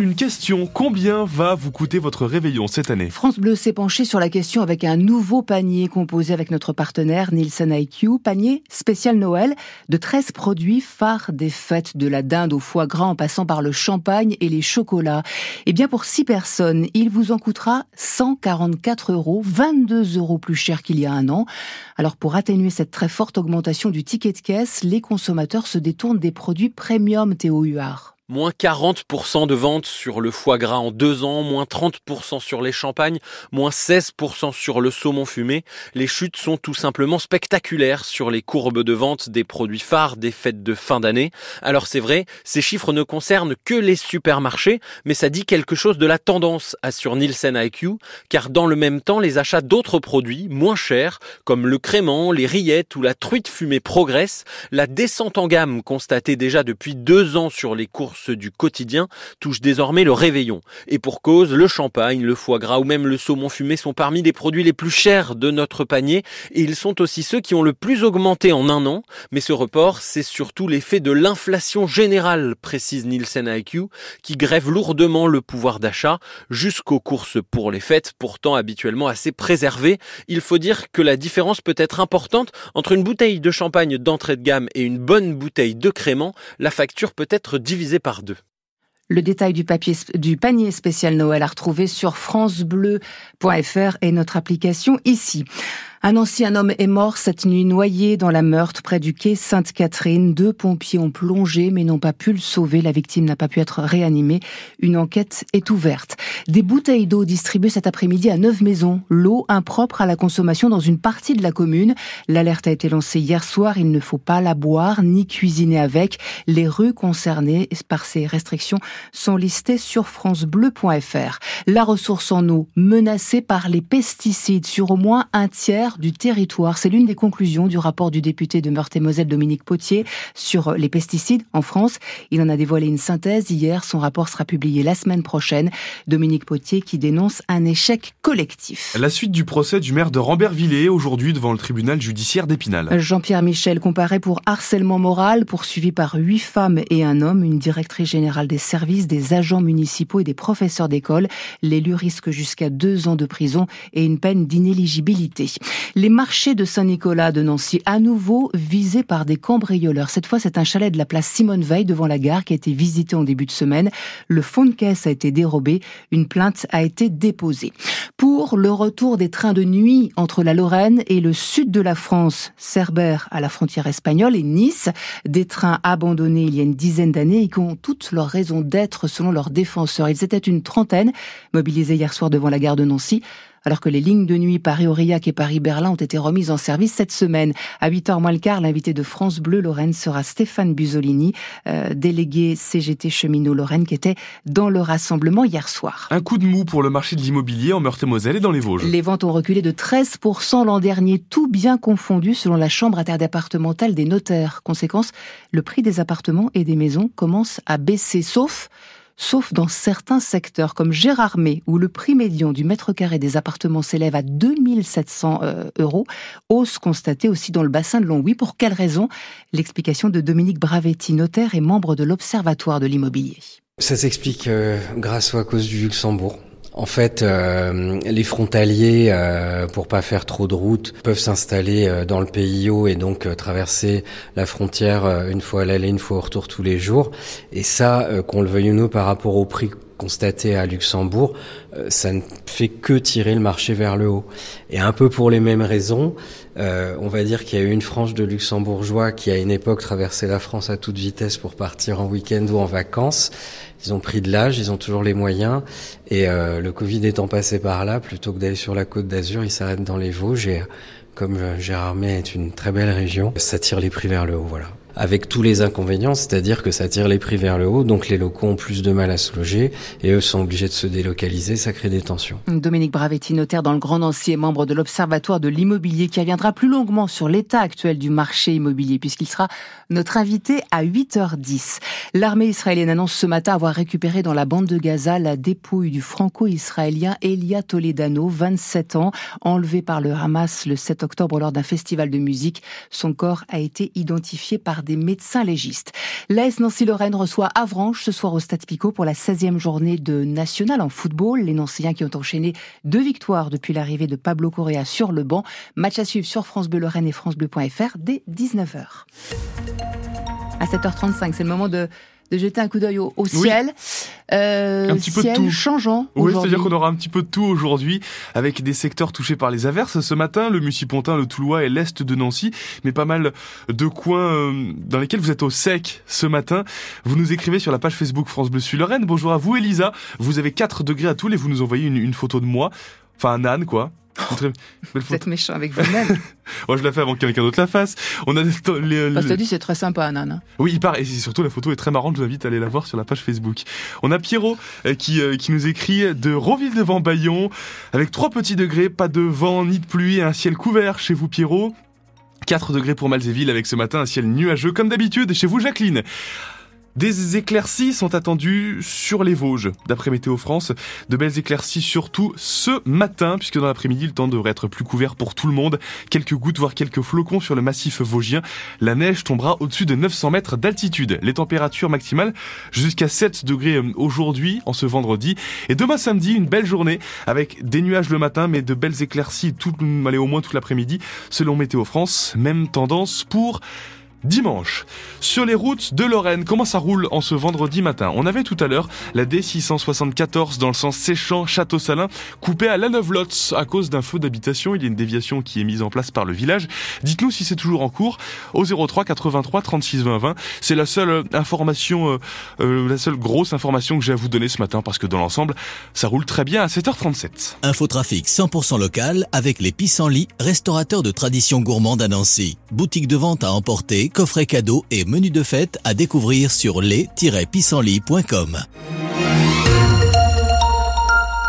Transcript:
Une question, combien va vous coûter votre réveillon cette année France Bleu s'est penché sur la question avec un nouveau panier composé avec notre partenaire Nielsen IQ, panier spécial Noël de 13 produits phares des fêtes de la dinde au foie gras en passant par le champagne et les chocolats. Et eh bien pour 6 personnes, il vous en coûtera 144 euros, 22 euros plus cher qu'il y a un an. Alors pour atténuer cette très forte augmentation du ticket de caisse, les consommateurs se détournent des produits premium Théo. Moins 40% de ventes sur le foie gras en deux ans, moins 30% sur les champagnes, moins 16% sur le saumon fumé. Les chutes sont tout simplement spectaculaires sur les courbes de vente des produits phares des fêtes de fin d'année. Alors c'est vrai, ces chiffres ne concernent que les supermarchés, mais ça dit quelque chose de la tendance, assure Nielsen IQ, car dans le même temps, les achats d'autres produits moins chers, comme le crément, les rillettes ou la truite fumée progressent. La descente en gamme constatée déjà depuis deux ans sur les courses du quotidien touche désormais le réveillon. Et pour cause, le champagne, le foie gras ou même le saumon fumé sont parmi les produits les plus chers de notre panier et ils sont aussi ceux qui ont le plus augmenté en un an. Mais ce report, c'est surtout l'effet de l'inflation générale, précise Nielsen IQ, qui grève lourdement le pouvoir d'achat jusqu'aux courses pour les fêtes, pourtant habituellement assez préservées. Il faut dire que la différence peut être importante entre une bouteille de champagne d'entrée de gamme et une bonne bouteille de crément. La facture peut être divisée le détail du, du panier spécial Noël à retrouver sur francebleu.fr et notre application ici. Un ancien homme est mort cette nuit noyé dans la Meurthe près du quai Sainte-Catherine. Deux pompiers ont plongé mais n'ont pas pu le sauver. La victime n'a pas pu être réanimée. Une enquête est ouverte. Des bouteilles d'eau distribuées cet après-midi à neuf maisons. L'eau impropre à la consommation dans une partie de la commune. L'alerte a été lancée hier soir. Il ne faut pas la boire ni cuisiner avec. Les rues concernées par ces restrictions sont listées sur francebleu.fr. La ressource en eau menacée par les pesticides sur au moins un tiers du territoire. C'est l'une des conclusions du rapport du député de Meurthe-et-Moselle Dominique Potier sur les pesticides en France. Il en a dévoilé une synthèse hier. Son rapport sera publié la semaine prochaine. Dominique Potier qui dénonce un échec collectif. La suite du procès du maire de Rambervillers aujourd'hui devant le tribunal judiciaire d'Épinal. Jean-Pierre Michel comparé pour harcèlement moral, poursuivi par huit femmes et un homme, une directrice générale des services, des agents municipaux et des professeurs d'école. L'élu risque jusqu'à deux ans de prison et une peine d'inéligibilité. Les marchés de Saint-Nicolas de Nancy, à nouveau visés par des cambrioleurs. Cette fois, c'est un chalet de la place Simone Veil devant la gare qui a été visité en début de semaine. Le fond de caisse a été dérobé. Une plainte a été déposée. Pour le retour des trains de nuit entre la Lorraine et le sud de la France, Cerbère à la frontière espagnole et Nice, des trains abandonnés il y a une dizaine d'années et qui ont toutes leurs raisons d'être selon leurs défenseurs. Ils étaient une trentaine mobilisés hier soir devant la gare de Nancy alors que les lignes de nuit Paris-Aurillac et Paris-Berlin ont été remises en service cette semaine. À 8h moins le quart, l'invité de France Bleu Lorraine sera Stéphane Busolini, euh, délégué CGT cheminot Lorraine, qui était dans le rassemblement hier soir. Un coup de mou pour le marché de l'immobilier en Meurthe-et-Moselle et dans les Vosges. Les ventes ont reculé de 13% l'an dernier, tout bien confondu selon la Chambre interdépartementale des notaires. Conséquence, le prix des appartements et des maisons commence à baisser, sauf sauf dans certains secteurs comme Gérardmer, où le prix médian du mètre carré des appartements s'élève à 2700 euh, euros, hausse constatée aussi dans le bassin de Longwy. Pour quelle raison? L'explication de Dominique Bravetti, notaire et membre de l'Observatoire de l'immobilier. Ça s'explique euh, grâce ou à cause du Luxembourg. En fait, euh, les frontaliers, euh, pour pas faire trop de route, peuvent s'installer euh, dans le pays et donc euh, traverser la frontière une fois à l'aller, une fois au retour tous les jours. Et ça, qu'on le veuille ou non, par rapport au prix constaté à Luxembourg, ça ne fait que tirer le marché vers le haut. Et un peu pour les mêmes raisons, on va dire qu'il y a eu une frange de luxembourgeois qui à une époque traversait la France à toute vitesse pour partir en week-end ou en vacances ils ont pris de l'âge, ils ont toujours les moyens. Et euh, le Covid étant passé par là, plutôt que d'aller sur la côte d'Azur, ils s'arrêtent dans les Vosges. Et comme euh, Gérardmer est une très belle région, ça tire les prix vers le haut. Voilà avec tous les inconvénients, c'est-à-dire que ça tire les prix vers le haut, donc les locaux ont plus de mal à se loger et eux sont obligés de se délocaliser, ça crée des tensions. Dominique Bravetti, notaire dans le Grand Nancy et membre de l'Observatoire de l'immobilier qui reviendra plus longuement sur l'état actuel du marché immobilier puisqu'il sera notre invité à 8h10. L'armée israélienne annonce ce matin avoir récupéré dans la bande de Gaza la dépouille du franco-israélien Elia Toledano, 27 ans, enlevé par le Hamas le 7 octobre lors d'un festival de musique. Son corps a été identifié par des médecins légistes. L'AS Nancy-Lorraine reçoit Avranches ce soir au Stade Picot pour la 16e journée de national en football. Les Nancéens qui ont enchaîné deux victoires depuis l'arrivée de Pablo Correa sur le banc. Match à suivre sur France Bleu Lorraine et francebleu.fr dès 19h. À 7h35, c'est le moment de de jeter un coup d'œil au, ciel. Euh, un petit peu de tout. changeant. Oui, c'est-à-dire qu'on aura un petit peu de tout aujourd'hui, avec des secteurs touchés par les averses. Ce matin, le Mussy-Pontin, le Toulois et l'Est de Nancy, mais pas mal de coins euh, dans lesquels vous êtes au sec ce matin. Vous nous écrivez sur la page Facebook France Bleu Sud Lorraine. Bonjour à vous, Elisa. Vous avez 4 degrés à Toul et vous nous envoyez une, une photo de moi. Enfin, un âne, quoi. Vous êtes méchant avec vous-même. Moi, je la fais avant que quelqu'un d'autre la fasse. On a les, Parce que dit, c'est très sympa, Nan. Oui, il part. Et surtout, la photo est très marrante. Je vous invite à aller la voir sur la page Facebook. On a Pierrot euh, qui, euh, qui nous écrit de Roville devant Bayon, avec 3 petits degrés, pas de vent ni de pluie et un ciel couvert chez vous, Pierrot. 4 degrés pour Malzéville avec ce matin un ciel nuageux comme d'habitude. Chez vous, Jacqueline. Des éclaircies sont attendues sur les Vosges, d'après Météo France. De belles éclaircies surtout ce matin, puisque dans l'après-midi, le temps devrait être plus couvert pour tout le monde. Quelques gouttes, voire quelques flocons sur le massif vosgien. La neige tombera au-dessus de 900 mètres d'altitude. Les températures maximales jusqu'à 7 degrés euh, aujourd'hui, en ce vendredi. Et demain samedi, une belle journée avec des nuages le matin, mais de belles éclaircies tout, allez, au moins toute l'après-midi, selon Météo France. Même tendance pour dimanche. Sur les routes de Lorraine, comment ça roule en ce vendredi matin? On avait tout à l'heure la D674 dans le sens Séchant-Château-Salin, coupée à la Neuve-Lotz à cause d'un feu d'habitation. Il y a une déviation qui est mise en place par le village. Dites-nous si c'est toujours en cours au 03 83 36 20 20. C'est la seule euh, information, euh, euh, la seule grosse information que j'ai à vous donner ce matin parce que dans l'ensemble, ça roule très bien à 7h37. Infotrafic 100% local avec les pissenlits, restaurateurs de tradition gourmande à Nancy. Boutique de vente à emporter coffret cadeau et menu de fête à découvrir sur les-pissenlit.com.